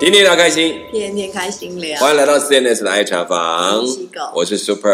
天天聊开心，天天开心聊。欢迎来到 CNS 的爱茶房我是 Super，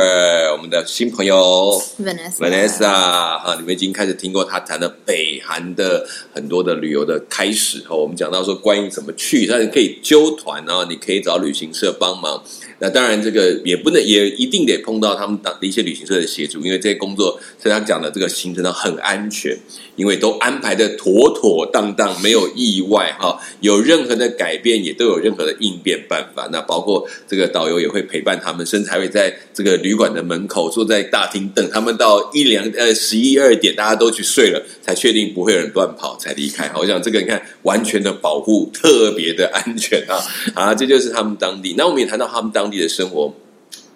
我们的新朋友 Vanessa Vanessa 哈，你们已经开始听过他谈的北韩的很多的旅游的开始哈，我们讲到说关于怎么去，但是可以揪团啊，你可以找旅行社帮忙。那当然，这个也不能，也一定得碰到他们当的一些旅行社的协助，因为这些工作，像他讲的这个行程呢很安全，因为都安排的妥妥当当，没有意外哈。有任何的改变，也都有任何的应变办法。那包括这个导游也会陪伴他们，甚至还会在这个旅馆的门口坐在大厅等他们到一两呃十一二点，大家都去睡了，才确定不会有人乱跑才离开。我想这个你看，完全的保护，特别的安全啊啊！这就是他们当地。那我们也谈到他们当地的生活。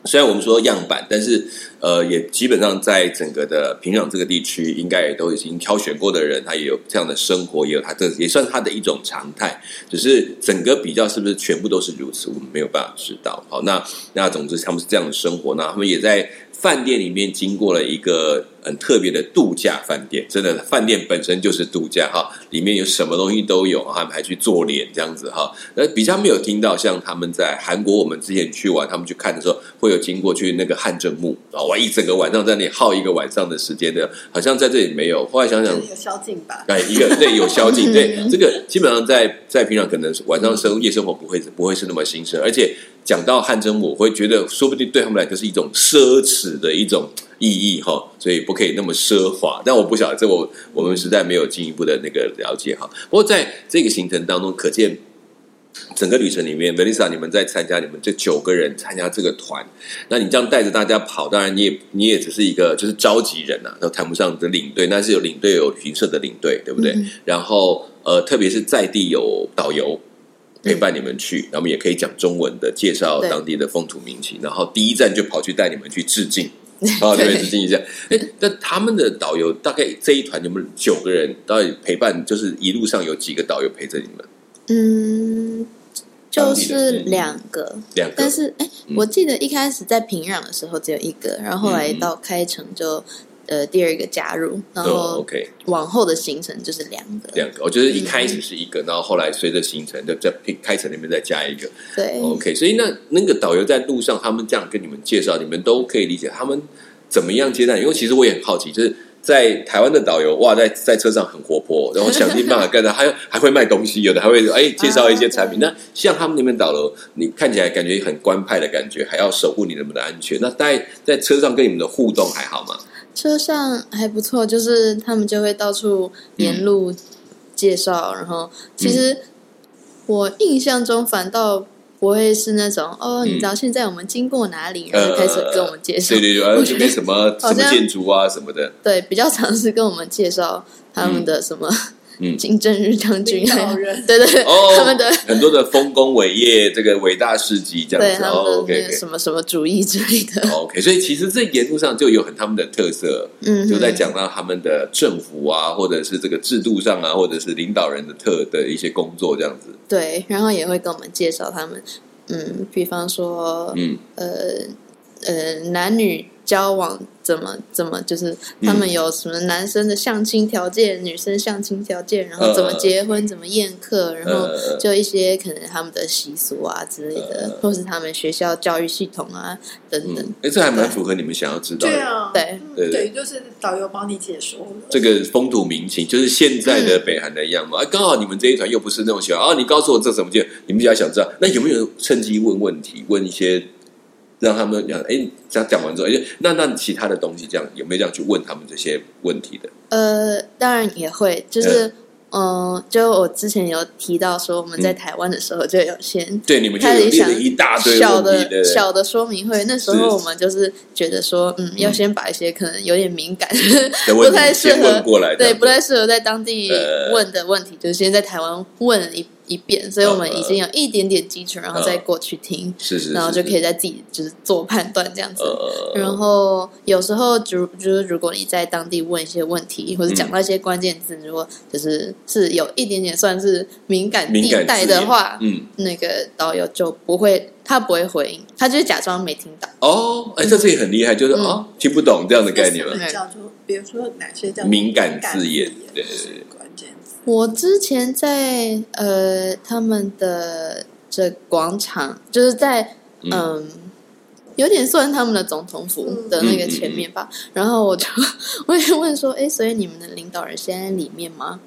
虽然我们说样板，但是呃，也基本上在整个的平壤这个地区，应该也都已经挑选过的人，他也有这样的生活，也有他的，也算他的一种常态。只是整个比较是不是全部都是如此，我们没有办法知道。好，那那总之他们是这样的生活，那他们也在饭店里面经过了一个很特别的度假饭店，真的饭店本身就是度假哈，里面有什么东西都有，他们还去做脸这样子哈。那比较没有听到像他们在韩国，我们之前去玩，他们去看的时候，会有经过去那个汗蒸墓啊，我一整个晚上在那里耗一个晚上的时间的，好像在这里没有。后来想想，有宵禁吧？哎，一个对有宵禁，对这个基本上在在平常可能晚上生夜生活不会不会是那么兴盛，而且讲到汗蒸，我会觉得说不定对他们来说是一种奢侈的一种意义哈，所以不可以那么奢华。但我不晓得这我我们实在没有进一步的那个了解哈。不过在这个行程当中，可见。整个旅程里面，Melissa，你们在参加，你们这九个人参加这个团，那你这样带着大家跑，当然你也你也只是一个就是召集人呐，都谈不上的领队，那是有领队有旅行社的领队，对不对？然后呃，特别是在地有导游陪伴你们去，那么也可以讲中文的介绍当地的风土民情，然后第一站就跑去带你们去致敬，啊，对，致敬一下。哎，那他们的导游大概这一团有没有九个人？到底陪伴就是一路上有几个导游陪着你们？嗯，就是两个，两个，但是哎，我记得一开始在平壤的时候只有一个，然后后来到开城就呃第二个加入，然后 OK，往后的行程就是两个，两个，我觉得一开始是一个，然后后来随着行程就在开城那边再加一个，对，OK，所以那那个导游在路上他们这样跟你们介绍，你们都可以理解他们怎么样接待，因为其实我也很好奇，就是。在台湾的导游哇，在在车上很活泼，然后想尽办法干他，还还会卖东西，有的还会哎介绍一些产品。那像他们那边导游，你看起来感觉很官派的感觉，还要守护你们的安全。那在在车上跟你们的互动还好吗？车上还不错，就是他们就会到处沿路介绍，然后其实我印象中反倒。不会是那种哦，你知道现在我们经过哪里，然后开始跟我们介绍。对对对，这边 什么什么建筑啊什么的。对，比较常是跟我们介绍他们的什么。嗯，金正日将军，对对，哦，他们的很多的丰功伟业，这个伟大事迹这样子，OK，什么什么主义之类的，OK，所以其实这沿路上就有很他们的特色，嗯，就在讲到他们的政府啊，或者是这个制度上啊，或者是领导人的特的一些工作这样子。对，然后也会跟我们介绍他们，嗯，比方说，嗯，呃呃，男女。交往怎么怎么就是他们有什么男生的相亲条件，女生相亲条件，然后怎么结婚，怎么宴客，然后就一些可能他们的习俗啊之类的，或是他们学校教育系统啊等等。哎，这还蛮符合你们想要知道的。对啊，对对对，就是导游帮你解说这个风土民情，就是现在的北韩的样貌。哎，刚好你们这一团又不是那种喜欢啊，你告诉我这什么叫？你们比较想知道，那有没有趁机问问题，问一些？让他们讲，哎，这样讲完之后，哎，那那其他的东西，这样有没有这样去问他们这些问题的？呃，当然也会，就是，嗯，就我之前有提到说，我们在台湾的时候就有先对你们开始想一大堆小的小的说明会，那时候我们就是觉得说，嗯，要先把一些可能有点敏感、不太适合过来，对，不太适合在当地问的问题，就是先在台湾问一。一遍，所以我们已经有一点点基础，然后再过去听，是是，然后就可以在自己就是做判断这样子。然后有时候就就是如果你在当地问一些问题，或者讲到一些关键字，如果就是是有一点点算是敏感地带的话，嗯，那个导游就不会，他不会回应，他就是假装没听到。哦，哎，这这也很厉害，就是哦，听不懂这样的概念了。叫做比如说哪些叫敏感字眼？对对对。我之前在呃他们的这广场，就是在嗯。有点算他们的总统府的那个前面吧，然后我就我也问说，哎，所以你们的领导人现在里面吗？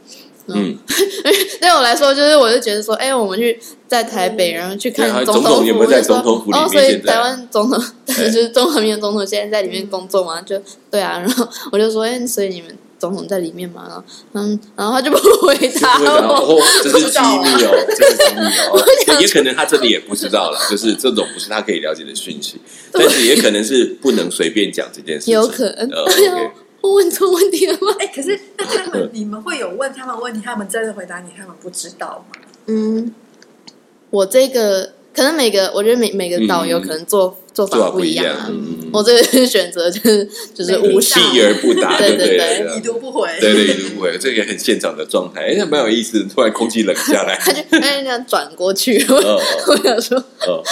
嗯，对我来说，就是我就觉得说，哎，我们去在台北，然后去看总统府，就说，哦，所以台湾总统 就是中华民国总统现在在里面工作嘛？就对啊，然后我就说，哎，所以你们。总统在里面嘛？嗯，然后他就不回答我，这是机密哦，这是机密哦。也可能他这里也不知道了，就是这种不是他可以了解的讯息，但是也可能是不能随便讲这件事情。有可能，我问错问题了吗？哎，可是那他们，你们会有问他们问题，他们真的回答你，他们不知道吗？嗯，我这个可能每个，我觉得每每个导游可能做。做法不一样，我这个选择就是就是无视避而不答，对对对，已读不回，对对已读不回，这个很现场的状态，哎，那蛮有意思。突然空气冷下来，他就哎那样转过去，我想说，哦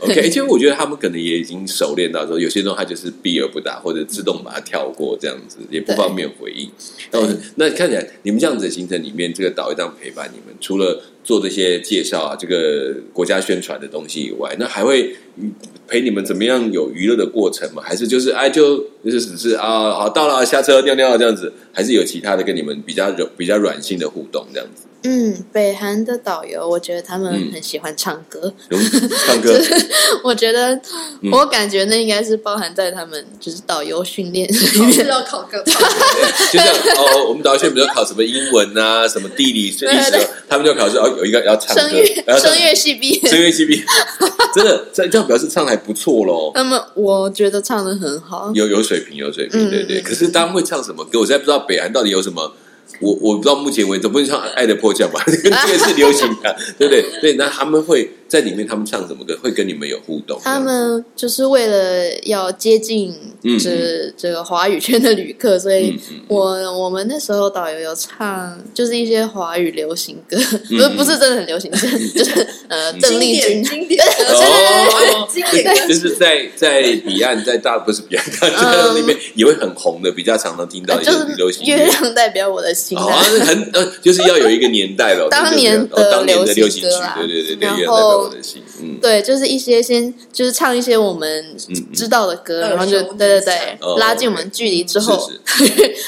，OK，其实我觉得他们可能也已经熟练到说，有些时候他就是避而不答，或者自动把它跳过，这样子也不方便回应。那那看起来你们这样子的行程里面，这个导游这样陪伴你们，除了做这些介绍啊，这个国家宣传的东西以外，那还会。陪你们怎么样有娱乐的过程吗？还是就是哎，就就是只是啊，好到了下车尿尿这样子，还是有其他的跟你们比较柔、比较软性的互动这样子？嗯，北韩的导游，我觉得他们很喜欢唱歌。唱歌，我觉得我感觉那应该是包含在他们就是导游训练里面要考歌，就像哦，我们导游训练比如考什么英文啊，什么地理、历史，他们就考试哦，有一个要唱歌，声乐系毕业，声乐系毕业，真的这这样表示唱的还不错喽。那么我觉得唱的很好，有有水平，有水平，对对。可是他们会唱什么歌？我现在不知道北韩到底有什么。我我不知道目前为止，不是唱《爱的迫降》吧？这个是流行的，对不对？对，那他们会。在里面，他们唱什么歌会跟你们有互动？他们就是为了要接近这这个华语圈的旅客，所以我我们那时候导游有唱，就是一些华语流行歌，不是不是真的很流行，就是呃邓丽君经典，经典，就是在在彼岸，在大不是彼岸，在那边也会很红的，比较常常听到一些流行。月亮代表我的心，啊，很呃，就是要有一个年代了，当年的流行歌，对对对对，然后。对，就是一些先就是唱一些我们知道的歌，然后就对对对，拉近我们距离之后，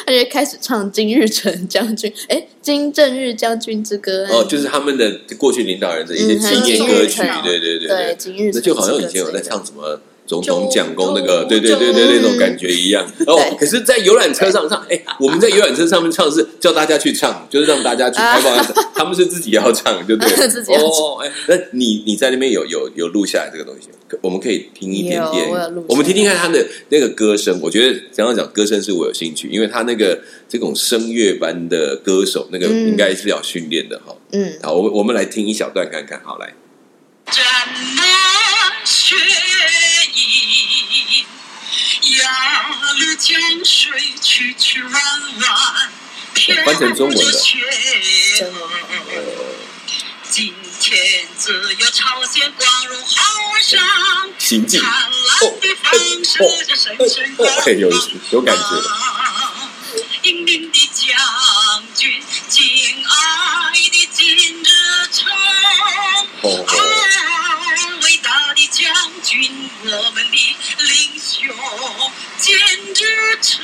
他就开始唱《金日成将军》哎，《金正日将军之歌》哦，就是他们的过去领导人的一些纪念歌曲，对对对对，金日那就好像以前有在唱什么。总统讲功那个，对对对对，那种感觉一样。哦，可是，在游览车上唱，哎，我们在游览车上面唱是叫大家去唱，就是让大家去开放。他们是自己要唱，对不对？哦，哎，那你你在那边有有有录下来这个东西，我们可以听一点点。我们听听看他的那个歌声。我觉得刚刚讲歌声是我有兴趣，因为他那个这种声乐班的歌手，那个应该是要训练的哈。嗯，好，我我们来听一小段看看。好，来。江成中文的。今天只有朝鲜光荣好上，行进。哦哦哦，嘿，有有感觉。英明的将军，敬爱的金日成。伟大的将军，我们的领袖。金日成，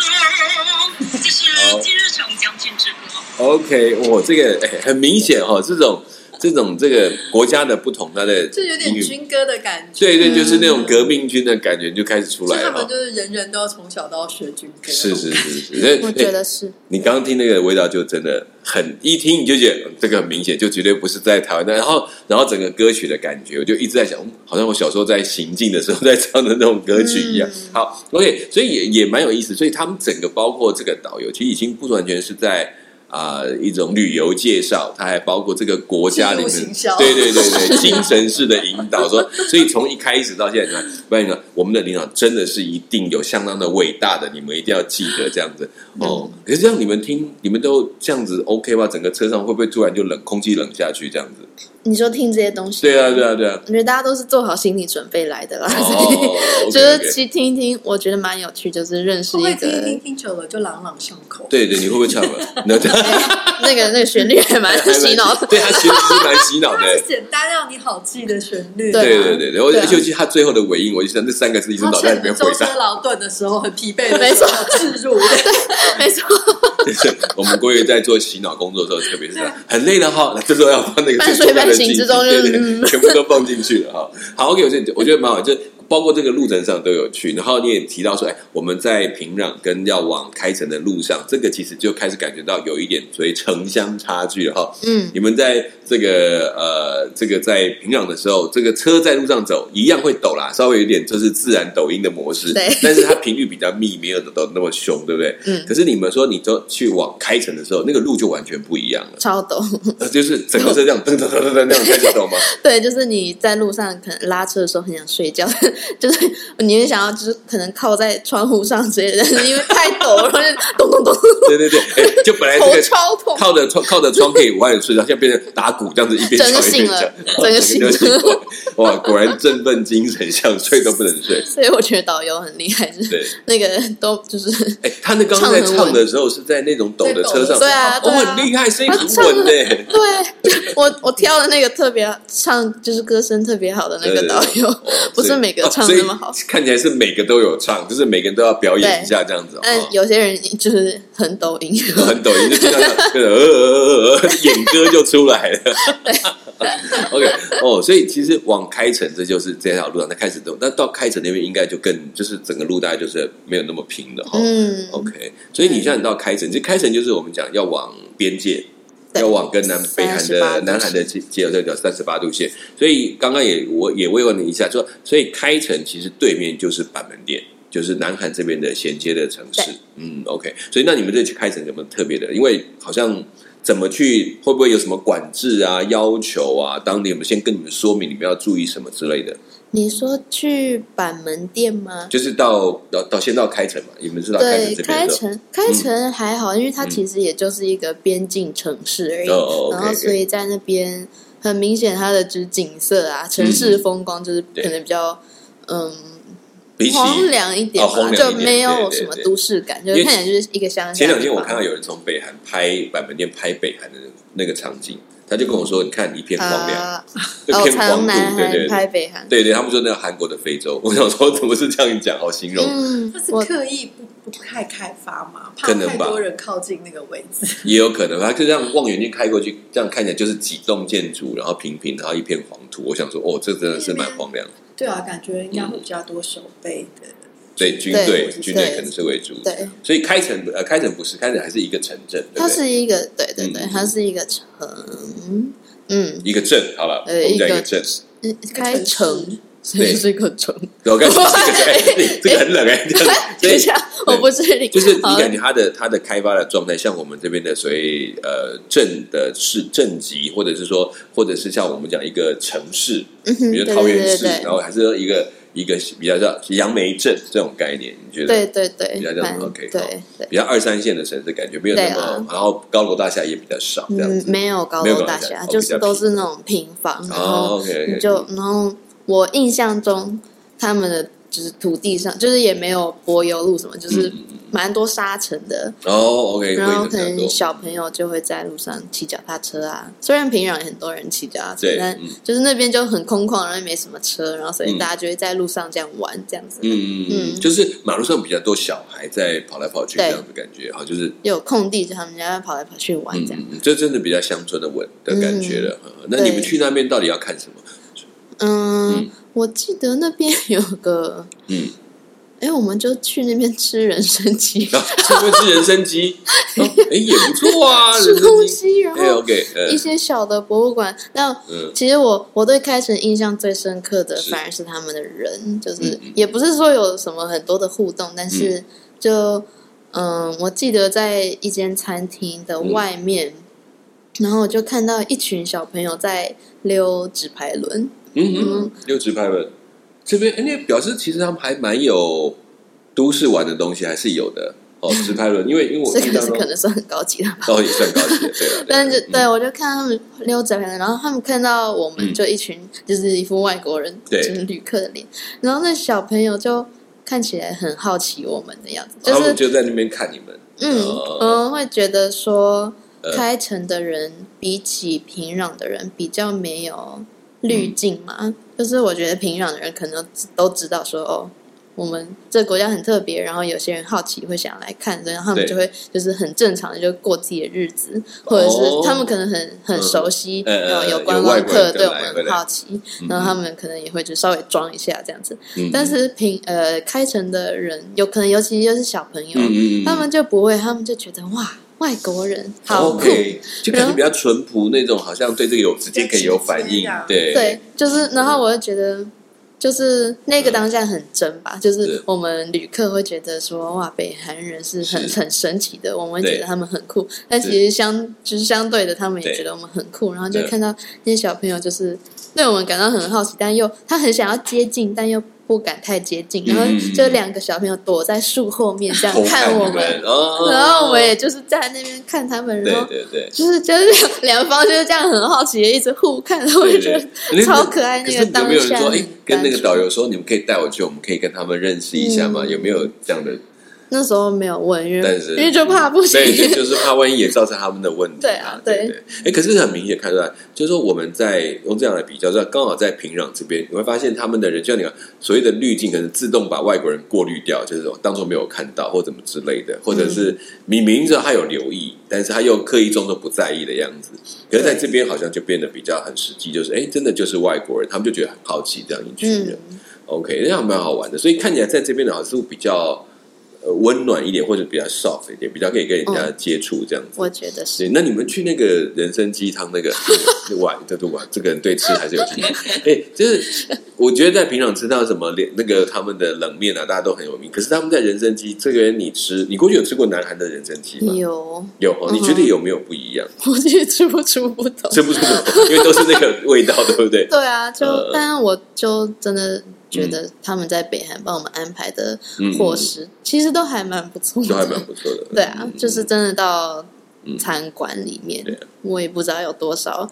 这是金日成将军之歌。OK，我，这个很明显哈，这种这种这个国家的不同，它的就有点军歌的感觉。对对，就是那种革命军的感觉就开始出来了。他们就是人人都要从小都要学军歌。是是是是，我觉得是。你刚刚听那个味道，就真的。很一听你就觉得这个很明显，就绝对不是在台湾的。然后，然后整个歌曲的感觉，我就一直在想，好像我小时候在行进的时候在唱的那种歌曲一样。好，OK，所以也也蛮有意思。所以他们整个包括这个导游，其实已经不完全是在。啊，一种旅游介绍，它还包括这个国家里面，对对对对，精神式的引导。说，所以从一开始到现在，不然呢，我们的领导真的是一定有相当的伟大的，你们一定要记得这样子哦。可是这样你们听，你们都这样子 OK 吗？整个车上会不会突然就冷，空气冷下去这样子？你说听这些东西，对啊，对啊，对啊，我觉得大家都是做好心理准备来的啦。就是去听一听，我觉得蛮有趣，就是认识一个。听听久了就朗朗上口。对对，你会不会唱了？那这样。那个那个旋律还蛮洗脑的，对他其实是蛮洗脑的。简单让你好记的旋律。对对对对，我尤其他最后的尾音，我就想那三个字一直脑袋里面回荡。劳顿的时候很疲惫，没错，置入，没错。我们国语在做洗脑工作的时候，特别是很累的哈，这时候要放那个半睡半醒之中，对对，全部都放进去了哈。好，OK，我觉得我觉得蛮好，就。包括这个路程上都有去，然后你也提到说，哎，我们在平壤跟要往开城的路上，这个其实就开始感觉到有一点所谓城乡差距了哈。嗯，你们在这个呃，这个在平壤的时候，这个车在路上走一样会抖啦，稍微有点就是自然抖音的模式，对，但是它频率比较密，没有抖那么凶，对不对？嗯。可是你们说你都去往开城的时候，那个路就完全不一样了，超抖，就是整个车这样噔噔噔噔噔那样开始抖吗？对，就是你在路上可能拉车的时候很想睡觉。就是你也想要，就是可能靠在窗户上之类的，但是因为太抖了，就咚咚咚。对对对，就本来这个超痛，靠着窗靠着窗可以晚点睡觉，现在变成打鼓这样子，一边整个醒了，整个醒了。哇，果然振奋精神，想睡都不能睡。所以我觉得导游很厉害，是那个都就是，哎，他那刚刚在唱的时候是在那种抖的车上，对啊，我很厉害，声音很稳的。对，我我挑的那个特别唱，就是歌声特别好的那个导游，不是每个唱那么好。看起来是每个都有唱，就是每个人都要表演一下这样子。但有些人就是很抖音，很抖音，就这样呃呃呃呃，演歌就出来了。OK，哦，所以其实往开城，这就是这条路上，它开始走。那到开城那边，应该就更就是整个路大概就是没有那么平的哈。嗯，OK，所以你像你到开城，其实开城就是我们讲要往边界。要往跟南北韩的南韩的接接这个三十八度线，所以刚刚也我也慰问了一下，说所以开城其实对面就是板门店，就是南韩这边的衔接的城市。嗯，OK，所以那你们这去开城有没有特别的？因为好像怎么去，会不会有什么管制啊、要求啊？当地我们先跟你们说明，你们要注意什么之类的。你说去板门店吗？就是到到到先到开城嘛，你们知道开城开城开城还好，因为它其实也就是一个边境城市而已。然后所以在那边很明显，它的就是景色啊，城市风光就是可能比较嗯荒凉一点，就没有什么都市感，就看起来就是一个乡下。前两天我看到有人从北韩拍板门店拍北韩的那个场景。他就跟我说：“你看一片荒凉，一片荒土，对对拍北韩，对对，他们说那个韩国的非洲。我想说，怎么是这样讲？好形容，嗯他是刻意不不太开发嘛？怕太多人靠近那个位置，也有可能。他就这样望远镜开过去，这样看起来就是几栋建筑，然后平平，然后一片黄土。我想说，哦，这真的是蛮荒凉。对啊，感觉应该会比较多守备的。”对军队，军队可能是为主，对，所以开城呃，开城不是开城，还是一个城镇，它是一个，对对对，它是一个城，嗯，一个镇，好了，我们讲一个镇，开城，对，是一个城，我感觉 这个很冷哎，等一下，我不是你，就是你感觉它的它的开发的状态，像我们这边的所谓呃镇的市镇级，或者是说，或者是像我们讲一个城市，比如桃园市，然后还是一个。一个比较叫杨梅镇这种概念，你觉得？对对对，比较叫 OK，对对，比较二三线的城市感觉没有那么，然后高楼大厦也比较少，这样子。没有高楼大厦，就是都是那种平房，然后就然后我印象中他们的。就是土地上，就是也没有柏油路什么，就是蛮多沙尘的。哦，OK。然后可能小朋友就会在路上骑脚踏车啊。虽然平壤很多人骑脚踏车，但就是那边就很空旷，然后没什么车，然后所以大家就会在路上这样玩，这样子。嗯嗯嗯，就是马路上比较多小孩在跑来跑去，这样的感觉哈，就是有空地，就他们家跑来跑去玩，这样。这真的比较乡村的稳的感觉了。那你们去那边到底要看什么？嗯。我记得那边有个，嗯，哎，我们就去那边吃人参鸡，去那边吃人参鸡，哎，也不错啊，吃东西，然后一些小的博物馆。那其实我我对开城印象最深刻的，反而是他们的人，就是也不是说有什么很多的互动，但是就嗯，我记得在一间餐厅的外面，然后我就看到一群小朋友在溜纸牌轮。嗯哼，六直拍了这边，那表示其实他们还蛮有都市玩的东西，还是有的哦。直拍轮，因为因为我这个是可能算很高级的吧，哦，也算高级的，对啊。但是对我就看他们溜直拍轮，然后他们看到我们就一群就是一副外国人，就是旅客的脸，然后那小朋友就看起来很好奇我们的样子，就是就在那边看你们，嗯嗯，会觉得说。开城的人比起平壤的人比较没有滤镜嘛，就是我觉得平壤的人可能都知道说哦。我们这个国家很特别，然后有些人好奇会想来看，然后他们就会就是很正常的就过自己的日子，或者是他们可能很很熟悉，然后有观光客对我们很好奇，然后他们可能也会就稍微装一下这样子。但是平呃开城的人有可能尤其又是小朋友，他们就不会，他们就觉得哇外国人好酷，就感觉比较淳朴那种，好像对这个有直接可以有反应，对。对，就是然后我就觉得。就是那个当下很真吧，就是我们旅客会觉得说哇，北韩人是很很神奇的，我们觉得他们很酷，但其实相就是相对的，他们也觉得我们很酷，然后就看到那些小朋友就是对我们感到很好奇，但又他很想要接近，但又。不敢太接近，然后就两个小朋友躲在树后面这样 看我们，然后我们也就是在那边看他们，然后就是就是两方就是这样很好奇的一直互看，然后我就觉得超可爱。那个当下，跟那个导游说，你们可以带我去，我们可以跟他们认识一下吗？有没有这样的？那时候没有问，因为因为就怕不行，对，就是怕万一也造成他们的问题。对啊，对对。哎，可是很明显看出来，就是说我们在用这样来比较，在刚好在平壤这边，你会发现他们的人，就像你看所谓的滤镜，可能自动把外国人过滤掉，就是当做没有看到或怎么之类的，或者是明明知道他有留意，但是他又刻意装作不在意的样子。可是在这边好像就变得比较很实际，就是哎，真的就是外国人，他们就觉得很好奇这样一群人。OK，这样蛮好玩的，所以看起来在这边的好像是比较。温暖一点，或者比较 soft 一点，比较可以跟人家接触这样子。我觉得是。那你们去那个人参鸡汤那个 碗，这都碗，这个人对吃还是有经验。哎，就是我觉得在平常吃到什么连那个他们的冷面啊，大家都很有名。可是他们在人参鸡这个人，你吃，你过去有吃过南韩的人参鸡吗？有有，你觉得有没有不一样？我觉得吃不出不同，吃不出不同，因为都是那个味道，对不对？对啊，就但是我就真的。觉得他们在北韩帮我们安排的伙食，其实都还蛮不错的，都还蛮不错的。对啊，就是真的到餐馆里面，我也不知道有多少，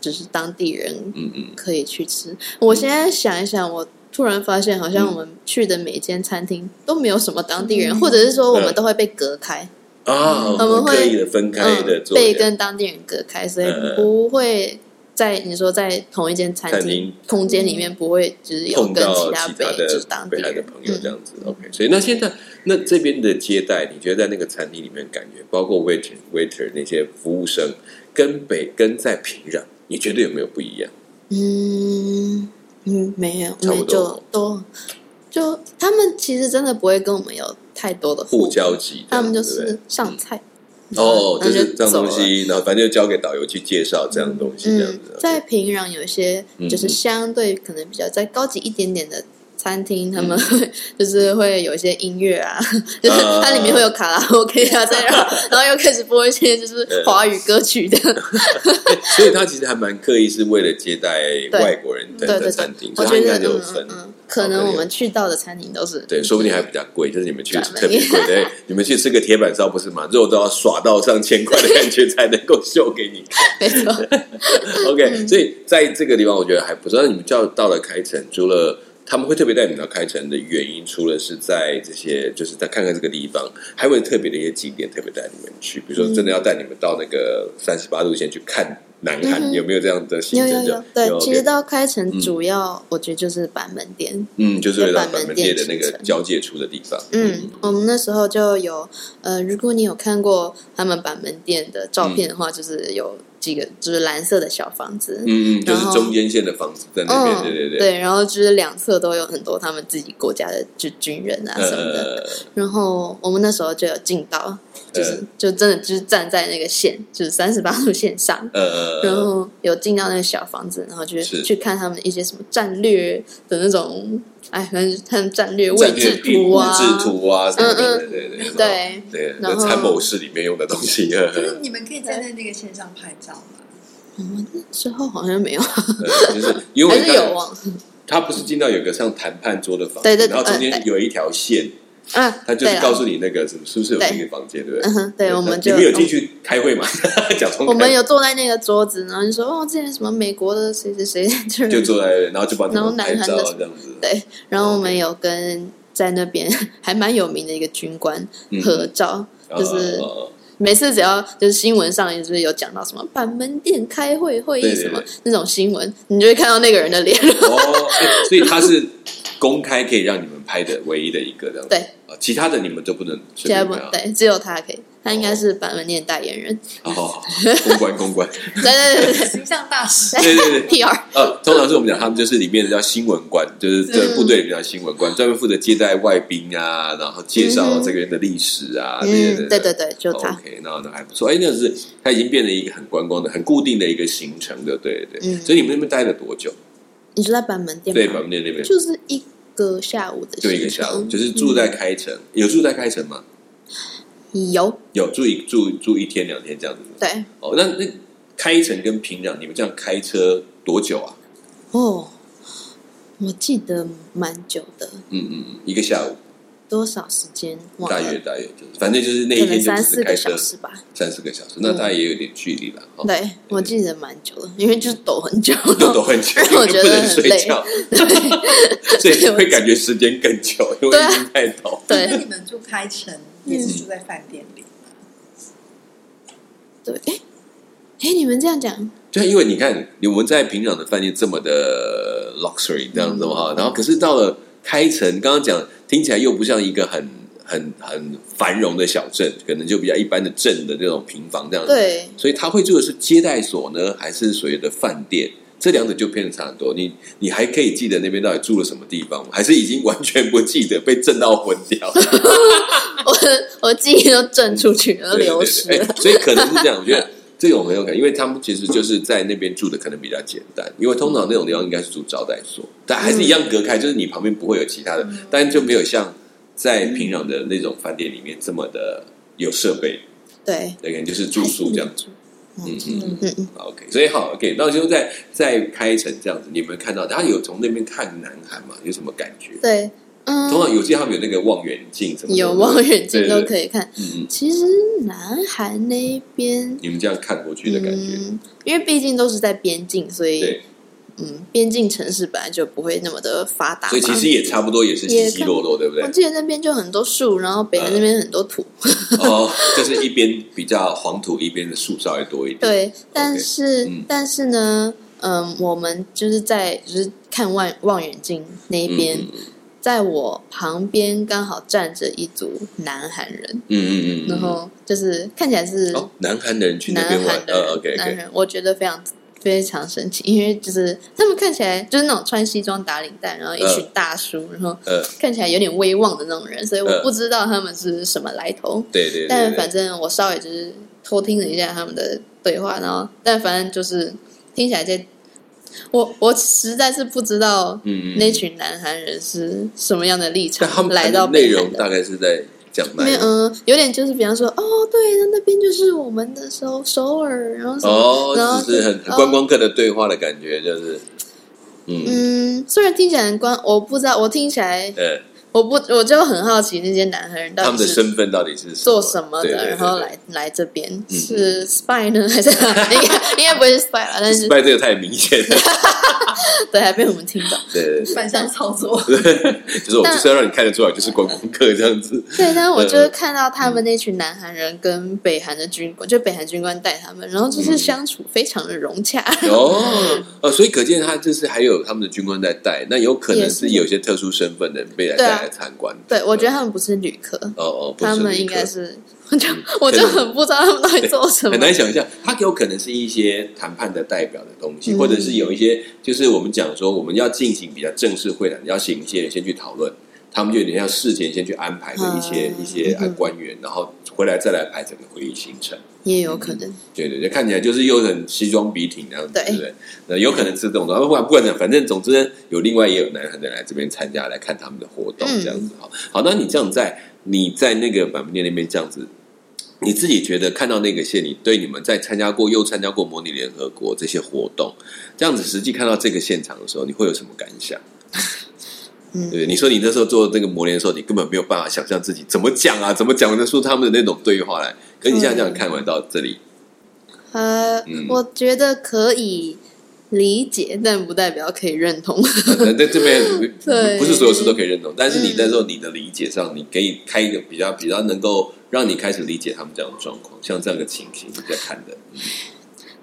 就是当地人，嗯嗯，可以去吃。我现在想一想，我突然发现，好像我们去的每间餐厅都没有什么当地人，或者是说我们都会被隔开。啊，我们会分开的，被跟当地人隔开，所以不会。在你说在同一间餐厅空间里面不会就是有跟其他北就是当地的朋友这样子，OK。所以那现在那这边的接待，你觉得在那个餐厅里面感觉，包括 waiter waiter 那些服务生，跟北跟在平壤，你觉得有没有不一样？嗯嗯，没有，差不多都就他们其实真的不会跟我们有太多的互交集，他们就是上菜。哦，就是这样东西，然后反正就交给导游去介绍这样东西，这样子。在平壤有一些就是相对可能比较再高级一点点的餐厅，他们会就是会有一些音乐啊，就是它里面会有卡拉 OK 啊这样，然后又开始播一些就是华语歌曲的。所以他其实还蛮刻意，是为了接待外国人的餐厅，我觉得就分。可能我们去到的餐厅都是对，说不定还比较贵，就是你们去特别贵对，你们去吃个铁板烧不是嘛？肉都要耍到上千块的感觉才能够秀给你。没错。OK，所以在这个地方我觉得还不错。那你们叫到了开城，除了他们会特别带你们到开城的原因，除了是在这些，就是在看看这个地方，还会特别的一些景点特别带你们去，比如说真的要带你们到那个三十八度线去看。南韩有没有这样的行程？有有有，对，其实到开城主要我觉得就是板门店，嗯，就是板门店的那个交界处的地方。嗯，我们那时候就有，呃，如果你有看过他们板门店的照片的话，就是有。几个就是蓝色的小房子，嗯嗯，就是中间线的房子在那边，对对对，对，然后就是两侧都有很多他们自己国家的就军人啊什么的，然后我们那时候就有进到，就是就真的就是站在那个线，就是三十八度线上，呃，然后有进到那个小房子，然后就是。去看他们一些什么战略的那种。哎，反正看战略位置图啊，位置图啊，什么的，对对对，对对，然后参谋室里面用的东西。就是你们可以站在那个线上拍照吗？我们那时候好像没有，就是因为 还是有啊。他不是进到有个像谈判桌的房对对，然后中间有一条线。嗯，他就是告诉你那个什么是不是有那个房间，对不对？嗯哼，对，我们就你们有进去开会吗？假装我们有坐在那个桌子，然后就说哦，之前什么美国的谁谁谁就就坐在，然后就把然后南韩的这样子，对，然后我们有跟在那边 还蛮有名的一个军官合照，就是。每次只要就是新闻上也是有讲到什么板门店开会会议什么那种新闻，你就会看到那个人的脸。哦，所以他是公开可以让你们拍的唯一的一个这样，对啊，其他的你们都不能，其他不对，只有他可以。他应该是板门店代言人，哦，公关公关，对对对对，形象大使，对对对，P R。呃，通常是我们讲他们就是里面的叫新闻官，就是这部队里面叫新闻官，专门负责接待外宾啊，然后介绍这个人的历史啊，这些对对对，就他。OK，那那还不错。哎，那是他已经变成一个很观光的、很固定的一个行程的，对对。嗯。所以你们那边待了多久？你是在板门店？对，板门店那边就是一个下午的，就一个下午，就是住在开城，有住在开城吗？有有住一住住一天两天这样子，对哦，那那开城跟平壤，你们这样开车多久啊？哦，我记得蛮久的，嗯嗯嗯，一个下午。多少时间？大约大约就是，反正就是那一天三四个小时吧，三四个小时，那大概也有点距离了。对，我记得蛮久了，因为就是抖很久，抖很久，我觉得很累，所以会感觉时间更久，因为已经太抖。对，那你们住开城也是住在饭店里对，哎，哎，你们这样讲，对，因为你看，我们在平壤的饭店这么的 luxury 这样子嘛，然后可是到了开城，刚刚讲。听起来又不像一个很很很繁荣的小镇，可能就比较一般的镇的那种平房这样子。对，所以他会住的是接待所呢，还是所谓的饭店？这两者就偏差很多。你你还可以记得那边到底住了什么地方吗？还是已经完全不记得，被震到昏掉？我我记忆都震出去了，流失了。所以可能是这样，我觉得。这种很有可能，因为他们其实就是在那边住的，可能比较简单。因为通常那种地方应该是住招待所，但还是一样隔开，就是你旁边不会有其他的，但就没有像在平壤的那种饭店里面这么的有设备。对，可能就是住宿这样子。嗯嗯嗯，OK。所以好，OK。那就在在开城这样子，你有没有看到他有从那边看南韩嘛？有什么感觉？对。嗯，通常有些他们有那个望远镜，什么有望远镜都可以看。嗯嗯，其实南韩那边，你们这样看过去的感觉，因为毕竟都是在边境，所以嗯，边境城市本来就不会那么的发达，所以其实也差不多也是稀稀落落，对不对？我记得那边就很多树，然后北韩那边很多土。哦，就是一边比较黄土，一边的树稍微多一点。对，但是但是呢，嗯，我们就是在就是看望望远镜那一边。在我旁边刚好站着一组南韩人，嗯嗯嗯，然后就是看起来是南韩的人去那边玩，呃，OK，男人，我觉得非常非常神奇，因为就是他们看起来就是那种穿西装打领带，然后一群大叔，然后看起来有点威望的那种人，所以我不知道他们是什么来头，对对，但反正我稍微就是偷听了一下他们的对话，然后但反正就是听起来在。我我实在是不知道，嗯，那群南韩人是什么样的立场来到内容，大概是在讲没有，嗯，有点就是比方说，哦，对，那那边就是我们的首首尔，然后哦，然后是很观光客的对话的感觉，就是，嗯，虽然听起来很观，我不知道，我听起来，嗯。我不，我就很好奇那些南韩人到底他们的身份到底是做什么的，然后来来这边是 spy 呢，还是 应该应该不会是 spy 了？但是 spy 这个太明显了，对，还被我们听到，对，反向操作，就是我就是要让你看得出来，就是观光客这样子。对，但是我就是看到他们那群南韩人跟北韩的军官，就北韩军官带他们，然后就是相处非常的融洽。哦，呃，所以可见他就是还有他们的军官在带，那有可能是有些特殊身份的人被来带。参观，对我觉得他们不是旅客哦哦，他们应该是，我就我就很不知道他们到底做什么，很难想象，他有可能是一些谈判的代表的东西，或者是有一些，就是我们讲说我们要进行比较正式会谈，要请一些人先去讨论，他们就有点像事前先去安排的一些一些官员，然后回来再来排整个会议行程。也有可能，对对对，看起来就是又很西装笔挺那样子，对不对？那有可能是这种的，不管不管怎，反正总之有另外也有男孩子来这边参加来看他们的活动，这样子哈。好，那你这样在你在那个板门店那边这样子，你自己觉得看到那个线，你对你们在参加过又参加过模拟联合国这些活动，这样子实际看到这个现场的时候，你会有什么感想？对，你说你那时候做那个磨练的时候，你根本没有办法想象自己怎么讲啊，怎么讲得出他们的那种对话来。可你现在这样看完到这里，呃，我觉得可以理解，但不代表可以认同。在这边，不是所有事都可以认同，但是你那时候你的理解上，你可以开一个比较比较能够让你开始理解他们这样的状况？像这样的情形，你在看的？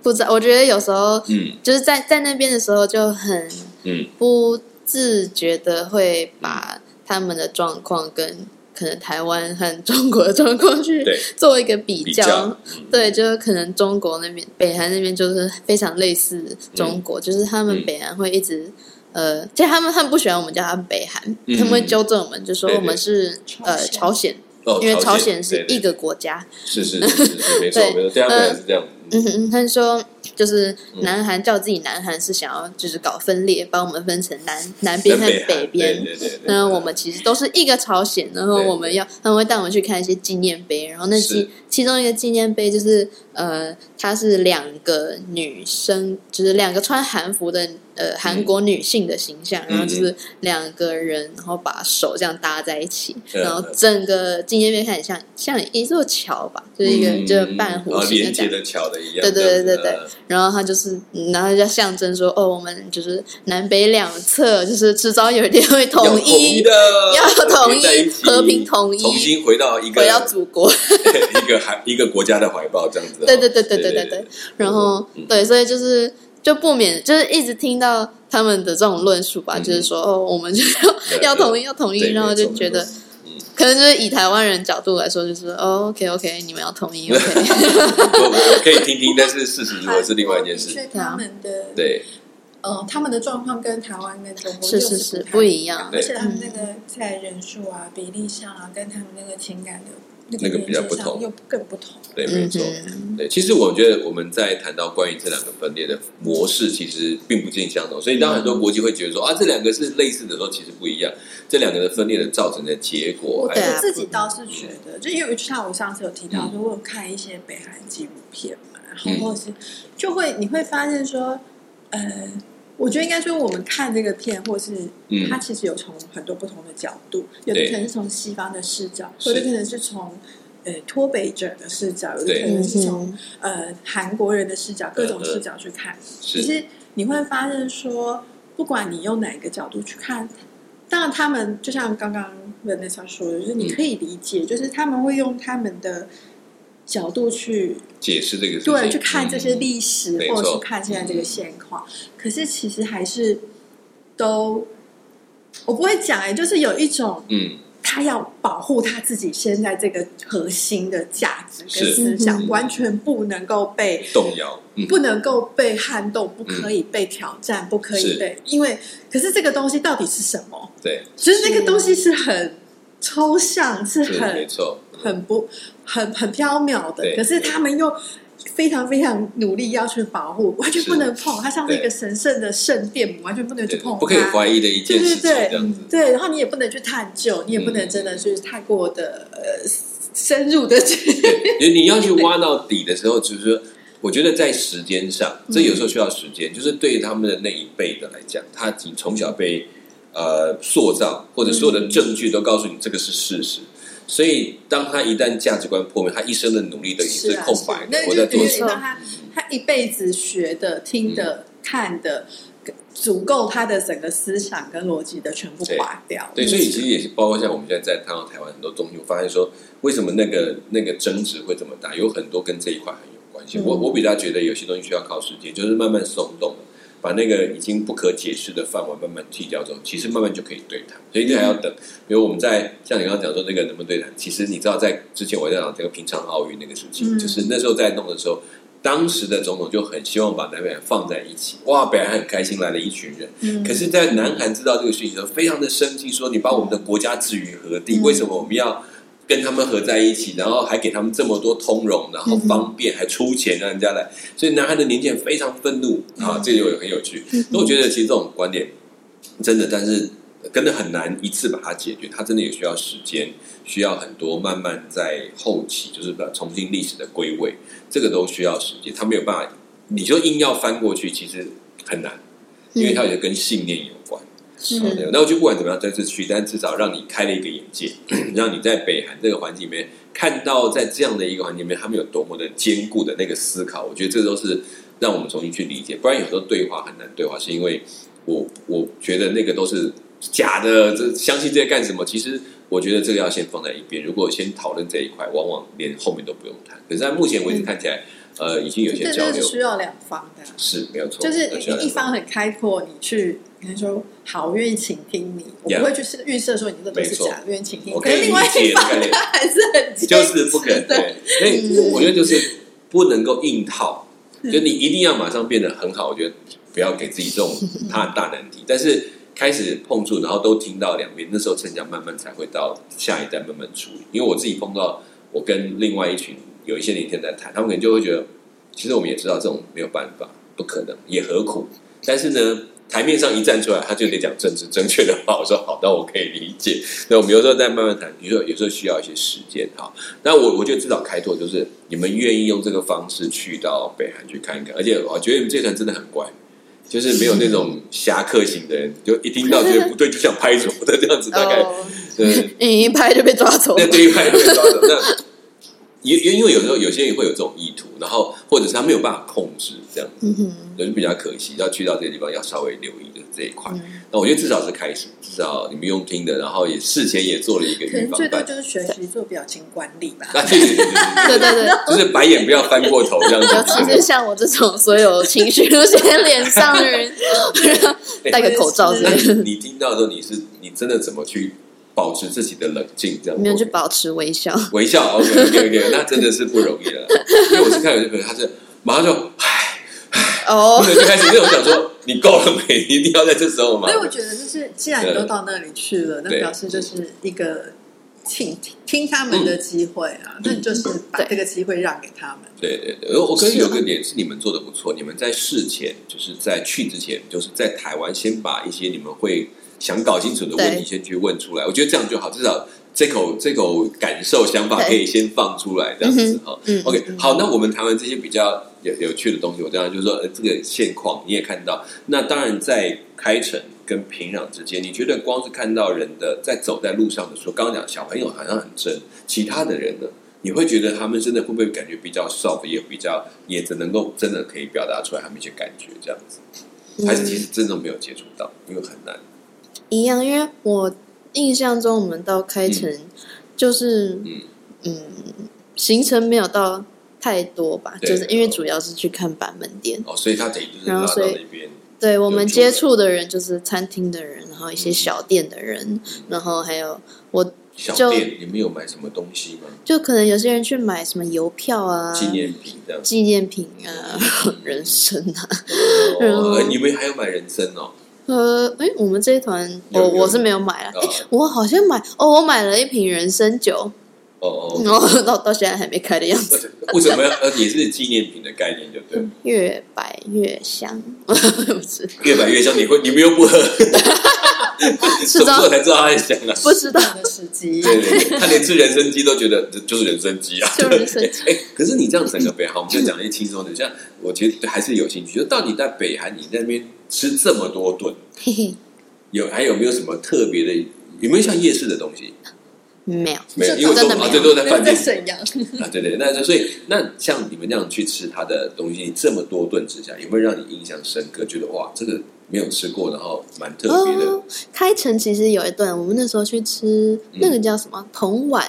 不知道，我觉得有时候，嗯，就是在在那边的时候就很，嗯，不自觉的会把他们的状况跟可能台湾和中国的状况去 做一个比较，对，就是可能中国那边北韩那边就是非常类似中国，就是他们北韩会一直，呃，其实他们他们不喜欢我们叫他们北韩，他们会纠正我们，就说我们是呃朝鲜。因为朝鲜是一个国家，是是是是，没错 没错，第二个也是这样。嗯嗯，他说就是南韩叫自己南韩是想要就是搞分裂，把我们分成南南边和北边。对对对。那我们其实都是一个朝鲜，然后我们要他们会带我们去看一些纪念碑，然后那其其中一个纪念碑就是呃，她是两个女生，就是两个穿韩服的。呃，韩国女性的形象，然后就是两个人，然后把手这样搭在一起，然后整个纪念碑看起来像像一座桥吧，就是一个就是半弧形的连接的桥的一样。对对对对对。然后它就是，然后就象征说，哦，我们就是南北两侧，就是迟早有一天会统一的，要统一，和平统一，重新回到一个回到祖国，一个韩一个国家的怀抱这样子。对对对对对对对。然后对，所以就是。就不免就是一直听到他们的这种论述吧，就是说哦，我们就 要要统一，要统一，然后就觉得，可能就是以台湾人角度来说，就是哦，OK OK，你们要统一，OK，我可以听听，但是事实如果是另外一件事，他们的对，呃，他们的状况跟台湾跟中国是是是不一样，而且他们那个在人数啊、比例上啊，跟他们那个情感的。那个比较不同，又更不同。对，没错。对，其实我觉得我们在谈到关于这两个分裂的模式，其实并不尽相同。所以当很多国际会觉得说啊，这两个是类似的时候，其实不一样。这两个的分裂的造成的结果，我自己倒是觉得，就因为像我上次有提到，说我有看一些北韩纪录片嘛，然后或是就会你会发现说，呃。我觉得应该说，我们看这个片，或是它其实有从很多不同的角度，有的可能是从西方的视角，有的可能是从呃脱北者的视角，有的可能是从呃韩国人的视角，各种视角去看。其实你会发现说，不管你用哪个角度去看，当然他们就像刚刚文内莎说的，就是你可以理解，就是他们会用他们的。角度去解释这个，对，去看这些历史，或者是看现在这个现况。可是其实还是都，我不会讲哎，就是有一种，嗯，他要保护他自己现在这个核心的价值跟思想，完全不能够被动摇，不能够被撼动，不可以被挑战，不可以被，因为可是这个东西到底是什么？对，其实那个东西是很抽象，是很没错。很不很很飘渺的，可是他们又非常非常努力要去保护，完全不能碰。它像是一个神圣的圣殿，完全不能去碰。不可以怀疑的一件事情，这样子。对，然后你也不能去探究，你也不能真的是太过的呃深入的去。你要去挖到底的时候，就是说，我觉得在时间上，这有时候需要时间。就是对于他们的那一辈的来讲，他你从小被呃塑造，或者所有的证据都告诉你这个是事实。所以，当他一旦价值观破灭，他一生的努力都已经是空白的。我在做什么？他他一辈子学的、听的、看的，足够他的整个思想跟逻辑的全部划掉。对，所以其实也是包括像我们现在在看到台湾很多东西，我发现说，为什么那个那个争执会这么大？有很多跟这一块很有关系。我我比较觉得有些东西需要靠时间，就是慢慢松动。把那个已经不可解释的范围慢慢剔掉之后，其实慢慢就可以对谈，所以这还要等。比如我们在像你刚刚讲说那个能不能对谈，其实你知道在之前我在讲这个平昌奥运那个事情，就是那时候在弄的时候，当时的总统就很希望把南北韩放在一起。哇，北韩很开心来了一群人，可是，在南韩知道这个事情的时候，非常的生气，说你把我们的国家置于何地？为什么我们要？跟他们合在一起，然后还给他们这么多通融，然后方便，还出钱让人家来，所以男孩的年轻人非常愤怒啊！这就很有趣。那我觉得其实这种观点真的，但是真的很难一次把它解决，它真的也需要时间，需要很多慢慢在后期，就是把重新历史的归位，这个都需要时间。他没有办法，你就硬要翻过去，其实很难，因为它也跟信念有关。是，那我就不管怎么样，再次去，但至少让你开了一个眼界，让你在北韩这个环境里面看到，在这样的一个环境里面，他们有多么的坚固的那个思考。我觉得这都是让我们重新去理解。不然有时候对话很难对话，是因为我我觉得那个都是假的。这相信这些干什么？其实。我觉得这个要先放在一边。如果先讨论这一块，往往连后面都不用谈。可是，在目前为止看起来，呃，已经有些交流需要两方的，是没有错。就是一方很开阔，你去，你说好，我愿意倾听你，我不会去是预设说你这都是假，愿意倾听。可是另外一方还是很就是不可能。对，所以我觉得就是不能够硬套，就你一定要马上变得很好。我觉得不要给自己这种怕大难题，但是。开始碰触，然后都听到两边，那时候成交慢慢才会到下一代慢慢处理。因为我自己碰到，我跟另外一群有一些年轻人在谈，他们可能就会觉得，其实我们也知道这种没有办法，不可能，也何苦。但是呢，台面上一站出来，他就得讲政治正确的话。我说好，那我可以理解。那我们有时候再慢慢谈，比如说有时候需要一些时间哈。那我我觉得至少开拓就是你们愿意用这个方式去到北韩去看一看，而且我觉得你们这团真的很乖。就是没有那种侠客型的人，就一听到觉得不对，就想拍走的这样子，大概，对，一拍就被抓走，那对一拍就被抓走。那因因因为有时候有些人会有这种意图，然后或者是他没有办法控制这样子，就比较可惜。要去到这个地方，要稍微留意的这一块。那我觉得至少是开始，至少你们用听的，然后也事前也做了一个预防。最多就是学习做表情管理吧。对对对对对对，就是白眼不要翻过头这样子。其是像我这种所有情绪都写在脸上的人，戴个口罩。那你听到的时候，你是你真的怎么去？保持自己的冷静，这样没有去保持微笑，微笑。OK OK OK，那真的是不容易了。因为我是看有些朋友，他是马上就唉唉，哦，就开始那种想说，你够了没？一定要在这时候吗？所以我觉得就是，既然你都到那里去了，那表示就是一个听听他们的机会啊，那就是把这个机会让给他们。对对对，我可以有个点是你们做的不错，你们在事前就是在去之前，就是在台湾先把一些你们会。想搞清楚的问题，先去问出来。我觉得这样就好，至少这口这口感受、想法可以先放出来，这样子哈。OK，好，那我们谈完这些比较有有趣的东西，我当然就是说，呃，这个现况你也看到。那当然，在开城跟平壤之间，你觉得光是看到人的在走在路上的时候，刚刚讲小朋友好像很真，其他的人呢，你会觉得他们真的会不会感觉比较 soft，也比较也只能够真的可以表达出来他们一些感觉，这样子，还是其实真的没有接触到，因为很难。一样，因为我印象中我们到开城就是嗯，行程没有到太多吧，就是因为主要是去看板门店。哦，所以他等于就是然后所以对我们接触的人就是餐厅的人，然后一些小店的人，然后还有我小店，你们有买什么东西吗？就可能有些人去买什么邮票啊、纪念品这样，纪念品啊、人参啊，哦，你们还有买人参哦。呃，哎，我们这一团，我我是没有买啊。哎，我好像买哦，我买了一瓶人参酒。哦哦，然后到到现在还没开的样子。为什么要？呃，也是纪念品的概念，就对。越摆越香，不是？越摆越香，你会你们又不喝？什么时候才知道他在想啊？不知道的时机。对对对，他连吃人参鸡都觉得这就是人参鸡啊。就人参鸡。哎，可是你这样整个北韩，我们就讲一些轻松的，像我其实还是有兴趣，就到底在北韩你那边。吃这么多顿，有还有没有什么特别的？有没有像夜市的东西？没有，没有，因为都啊，最多在饭店沈阳啊，对对，那所以那像你们那样去吃他的东西，这么多顿之下，有没有让你印象深刻？觉得哇，这个没有吃过，然后蛮特别的。开城其实有一顿，我们那时候去吃那个叫什么铜碗。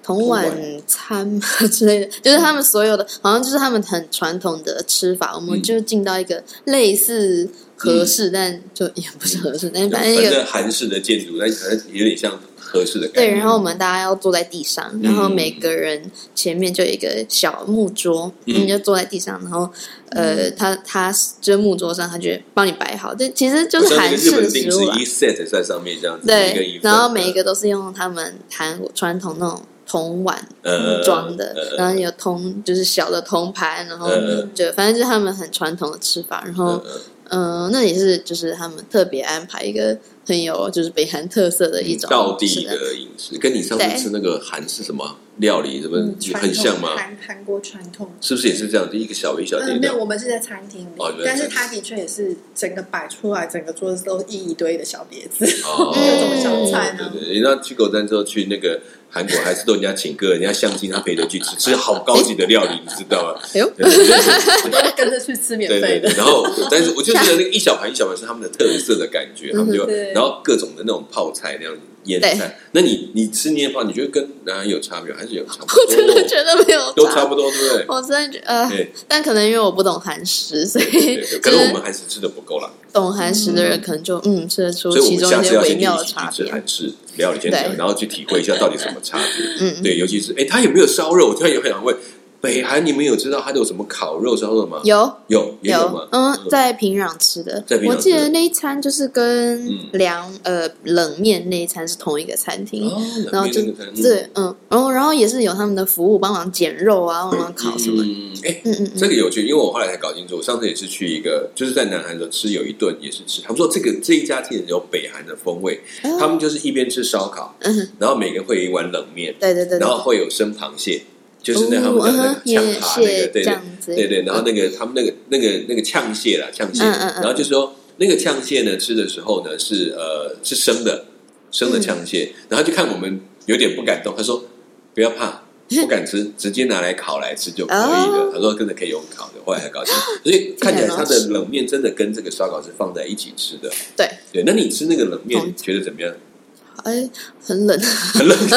同晚餐 之类的，就是他们所有的，好像就是他们很传统的吃法。我们就进到一个类似合适，但就也不是合适，但反正一个韩式的建筑，但可能有点像合适的。对，然后我们大家要坐在地上，然后每个人前面就有一个小木桌，你就坐在地上，然后呃，他他就木桌上，他就帮你摆好。这其实就是韩式的食物一 set 在上面这样子。对，然后每一个都是用他们韩传统那种。铜碗装的，然后有铜，就是小的铜盘，然后就反正就是他们很传统的吃法，然后嗯，那也是就是他们特别安排一个很有就是北韩特色的一种道地的饮食，跟你上次吃那个韩式什么？料理什么很像吗？韩韩国传统是不是也是这样？第一个小一小店，没有，我们是在餐厅里，但是它的确也是整个摆出来，整个桌子都一一堆的小碟子，各种小菜呢。对对，你知道去狗站之后去那个韩国，还是都人家请客，人家相亲他陪着去吃，吃好高级的料理，你知道吗？哎呦，跟着去吃免费的。然后，但是我就觉得那个一小盘一小盘是他们的特色的感觉，他们就然后各种的那种泡菜那样子。腌菜。那你你吃年夜饭，你觉得跟南韩有差别，还是有差？我真的觉得没有，都差不多，对不对？我真的觉得，但可能因为我不懂韩食，所以可能我们还是吃的不够啦。懂韩食的人可能就嗯吃得出其中一些微妙的差别。韩式料理先讲，然后去体会一下到底什么差别。嗯，对，尤其是哎，他有没有烧肉？我突然也很想问。北韩，你们有知道它有什么烤肉烧肉吗？有。有有吗？嗯，在平壤吃的，我记得那一餐就是跟凉呃冷面那一餐是同一个餐厅，然后就对嗯，然后然后也是有他们的服务，帮忙捡肉啊，帮忙烤什么。哎，嗯嗯，这个有趣，因为我后来才搞清楚，我上次也是去一个，就是在南韩的吃有一顿也是吃，他们说这个这一家店有北韩的风味，他们就是一边吃烧烤，嗯，然后每个人会有一碗冷面，对对对，然后会有生螃蟹。就是那他们讲的呛蛤那个，对对对对，然后那个他们那个那个那个呛蟹啦，呛蟹，然后就说那个呛蟹呢，吃的时候呢是呃是生的生的呛蟹，然后就看我们有点不敢动，他说不要怕，不敢吃，直接拿来烤来吃就可以了。他说真的可以用烤的，后来很高兴，所以 看起来他的冷面真的跟这个烧烤是放在一起吃的。对。对，那你吃那个冷面觉得怎么样？哎，很冷，很冷，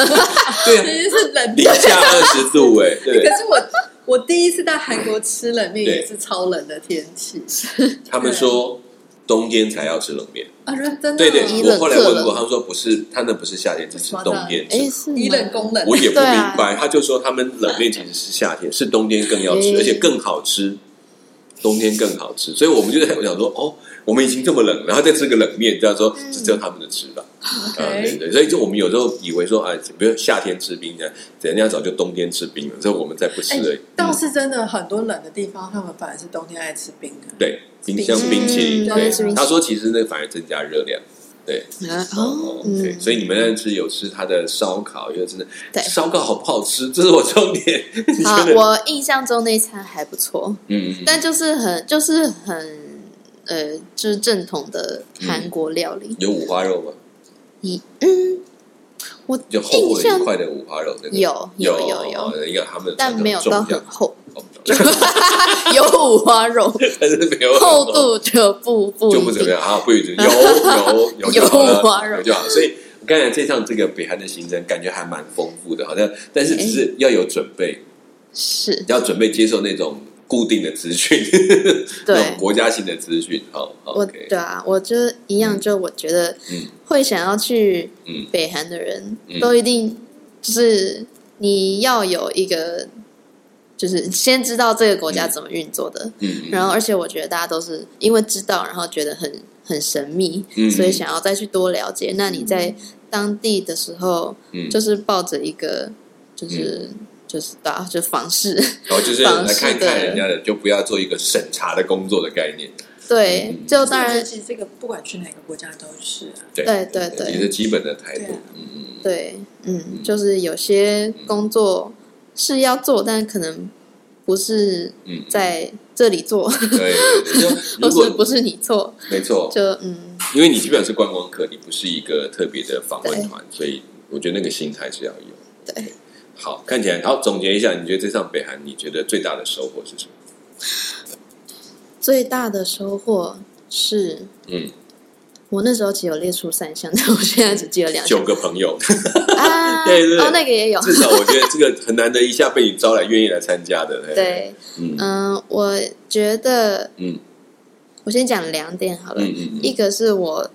对啊，其实是冷，零下二十度，哎，对。可是我我第一次在韩国吃冷面也是超冷的天气。他们说冬天才要吃冷面啊，真的？对对，我后来问过，他们说不是，他那不是夏天，只是冬天。哎，是以冷攻冷，我也不明白。他就说他们冷面其实是夏天，是冬天更要吃，而且更好吃，冬天更好吃。所以我们就在想说，哦。我们已经这么冷，然后再吃个冷面，这样说只有他们的吃法。啊，对对，所以就我们有时候以为说，哎，比如夏天吃冰的，人家早就冬天吃冰了，所以我们再不吃而已。倒是真的很多冷的地方，他们反而是冬天爱吃冰的。对，冰箱冰淇淋。对，他说其实那反而增加热量。对，哦，对，所以你们那吃有吃他的烧烤，因为真的烧烤好不好吃，这是我重点。啊，我印象中那餐还不错，嗯，但就是很就是很。呃，就是正统的韩国料理，有五花肉吗？一嗯，我就厚的一块的五花肉，有有有有，一个他们但没有到很厚，有五花肉，但是没有厚。度就不不就不怎么样。啊，不有有有 有五花肉就好。所以刚才这趟这个北韩的行程感觉还蛮丰富的，好像但是只是要有准备，是要准备接受那种。固定的资讯，对。国家性的资讯，好，我对啊，我就一样，就我觉得，嗯，会想要去北韩的人都一定就是你要有一个，就是先知道这个国家怎么运作的，嗯，然后而且我觉得大家都是因为知道，然后觉得很很神秘，所以想要再去多了解。那你在当地的时候，嗯，就是抱着一个就是。就是到就房事，然后就是来看看人家的，就不要做一个审查的工作的概念。对，就当然，其实这个不管去哪个国家都是啊。对对对，也是基本的态度。嗯嗯，对，嗯，就是有些工作是要做，但可能不是在这里做。对，不 是不是你做，没错。就嗯，因为你基本上是观光客，你不是一个特别的访问团，所以我觉得那个心态是要有。对。好，看起来好。总结一下，你觉得这趟北韩，你觉得最大的收获是什么？最大的收获是，嗯，我那时候只有列出三项，但我现在只记了两。九个朋友啊，对对，哦，那个也有。至少我觉得这个很难得，一下被你招来，愿意来参加的。对，嗯，我觉得，嗯，我先讲两点好了。嗯嗯，一个是我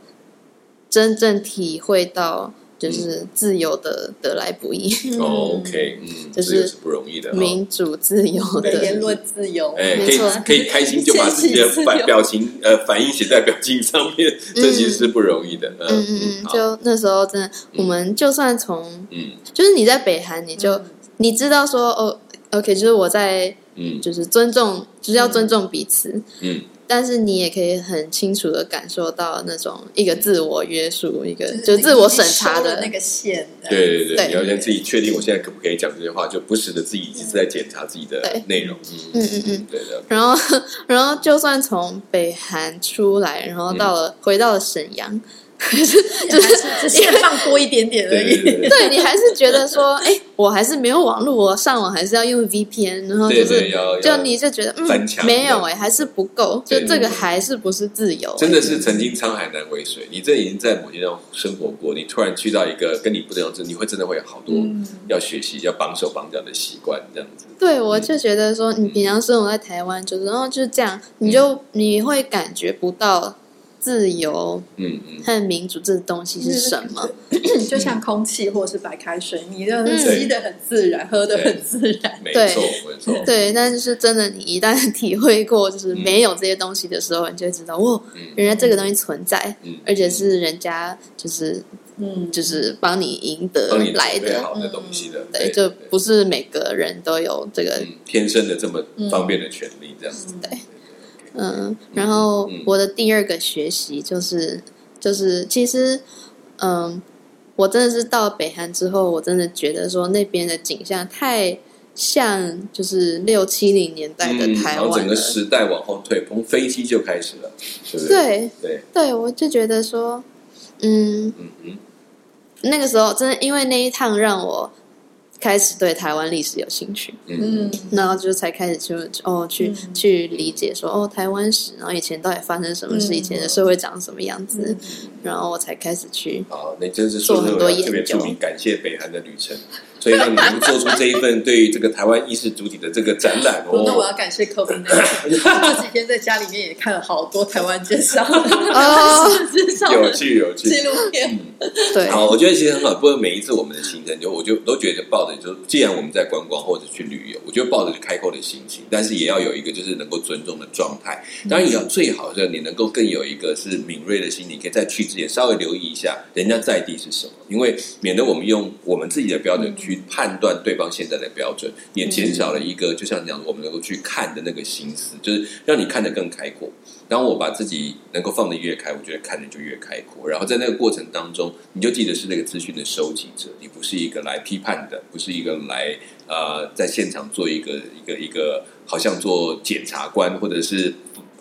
真正体会到。就是自由的得来不易。OK，嗯，就是不容易的。民主自由的。言论自由，哎，可以可以开心就把自己的 反表情呃反应写在表情上面，这其实是不容易的。嗯嗯嗯，就那时候真的，我们就算从嗯，就是你在北韩，你就你知道说哦，OK，就是我在嗯，就是尊重，就是要尊重彼此，嗯。但是你也可以很清楚的感受到那种一个自我约束，一个就自我审查的那个线。对对对，你要先自己确定我现在可不可以讲这些话，就不时的自己一直在检查自己的内容。嗯嗯嗯，对的。然后，然后就算从北韩出来，然后到了回到了沈阳，还是只是放多一点点而已。对你还是觉得说，哎，我还是没有网络，我上网还是要用 VPN，然后就是就你就觉得嗯，没有哎，还是不够，就这个还是不是自由？真的是曾经沧海难为水，你这已经在某些地方生活过，你突然去到一个跟你不一样，你会真的会有好多要学习、要绑手绑脚的习惯，这样子。对，我就觉得说，你平常生活在台湾，就是然后就是这样，你就你会感觉不到。自由，嗯嗯，和民主这东西是什么？就 像空气或是白开水，你的吸的很自然，喝的很自然，没错没错。对，但是真的，你一旦体会过，就是没有这些东西的时候，你就会知道，哇，原来这个东西存在，而且是人家就是，嗯，就是帮你赢得来的。好的东西的，对，就不是每个人都有这个天生的这么方便的权利，这样子，对。嗯，然后我的第二个学习就是，就是其实，嗯，我真的是到北韩之后，我真的觉得说那边的景象太像就是六七零年代的台湾，然后整个时代往后退，从飞机就开始了，对对。对，我就觉得说，嗯嗯嗯，那个时候真的因为那一趟让我。开始对台湾历史有兴趣，嗯，然后就才开始去哦，去去理解说哦，台湾史，然后以前到底发生什么事，以前的社会长什么样子，然后我才开始去哦，那真是做很多研究，特别著名感谢北韩的旅程。所以让你们做出这一份对于这个台湾意识主体的这个展览哦。那我要感谢柯文哲，这几天在家里面也看了好多台湾介绍哦，有趣有趣纪录片。对，好，我觉得其实很好。不过每一次我们的行程，就我就都觉得抱着，就既然我们在观光或者去旅游，我觉得抱着开阔的心情，但是也要有一个就是能够尊重的状态。当然也要最好是你能够更有一个是敏锐的心你，可以在去之前稍微留意一下人家在地是什么，因为免得我们用我们自己的标准去。去判断对方现在的标准，也减少了一个，就像这样，我们能够去看的那个心思，就是让你看得更开阔。当我把自己能够放得越开，我觉得看的就越开阔。然后在那个过程当中，你就记得是那个资讯的收集者，你不是一个来批判的，不是一个来呃在现场做一个一个一个好像做检察官或者是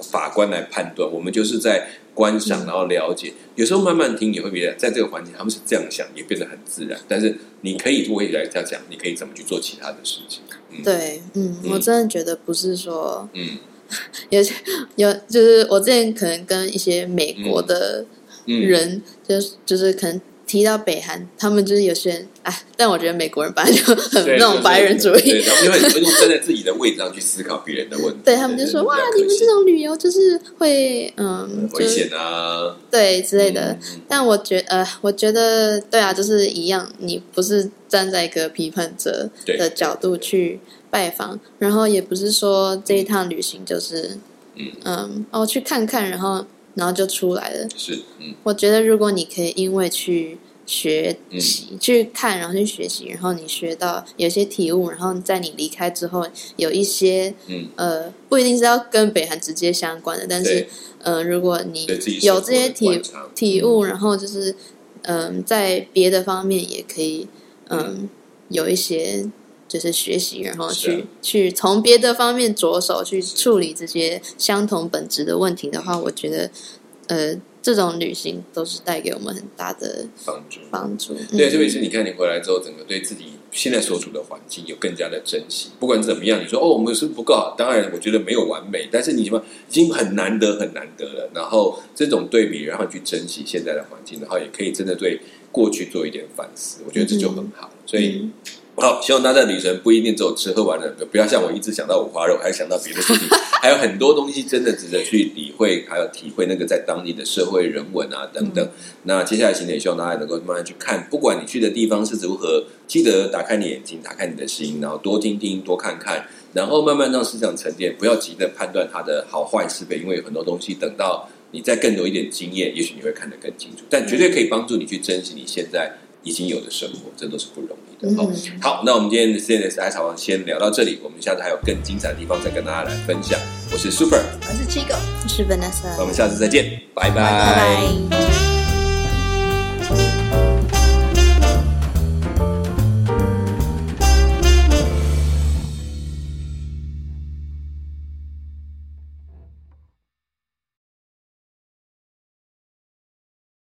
法官来判断。我们就是在。观赏，然后了解，有时候慢慢听，你会觉得在这个环境，他们是这样想，也变得很自然。但是你可以未来这样讲，你可以怎么去做其他的事情？对，嗯，我真的觉得不是说，嗯，有些有，就是我之前可能跟一些美国的人，就是就是可能。提到北韩，他们就是有些人哎，但我觉得美国人本来就很那种白人主义，因为会站在自己的位置上去思考别人的问题。对他们就说哇，你们这种旅游就是会嗯危险啊，对之类的。但我觉呃，我觉得对啊，就是一样，你不是站在一个批判者的角度去拜访，然后也不是说这一趟旅行就是嗯嗯哦去看看，然后。然后就出来了。是，嗯，我觉得如果你可以因为去学习、去看，然后去学习，然后你学到有些体悟，然后在你离开之后，有一些，嗯，呃，不一定是要跟北韩直接相关的，但是，呃，如果你有这些体体悟，然后就是，嗯，在别的方面也可以，嗯，有一些。就是学习，然后去去从别的方面着手去处理这些相同本质的问题的话，我觉得，呃，这种旅行都是带给我们很大的帮助。帮助对，特别是你看你回来之后，整个对自己现在所处的环境有更加的珍惜。不管怎么样，你说哦，我们是不够好，当然我觉得没有完美，但是你什么已经很难得很难得了。然后这种对比，然后去珍惜现在的环境，然后也可以真的对过去做一点反思。我觉得这就很好。所以。好，希望大家的旅程不一定只有吃喝玩乐，不要像我一直想到五花肉，还想到别的事情，还有很多东西真的值得去理会，还有体会那个在当地的社会人文啊等等。那接下来行程，希望大家能够慢慢去看，不管你去的地方是如何，记得打开你眼睛，打开你的心，然后多听听，多看看，然后慢慢让思想沉淀，不要急着判断它的好坏是非，因为很多东西等到你再更多一点经验，也许你会看得更清楚，但绝对可以帮助你去珍惜你现在。已经有的生活，这都是不容易的。好，好，那我们今天的 CNS 爱草王先聊到这里，我们下次还有更精彩的地方再跟大家来分享。我是 Super，我是七狗，我是 Vanessa，我们下次再见，拜拜。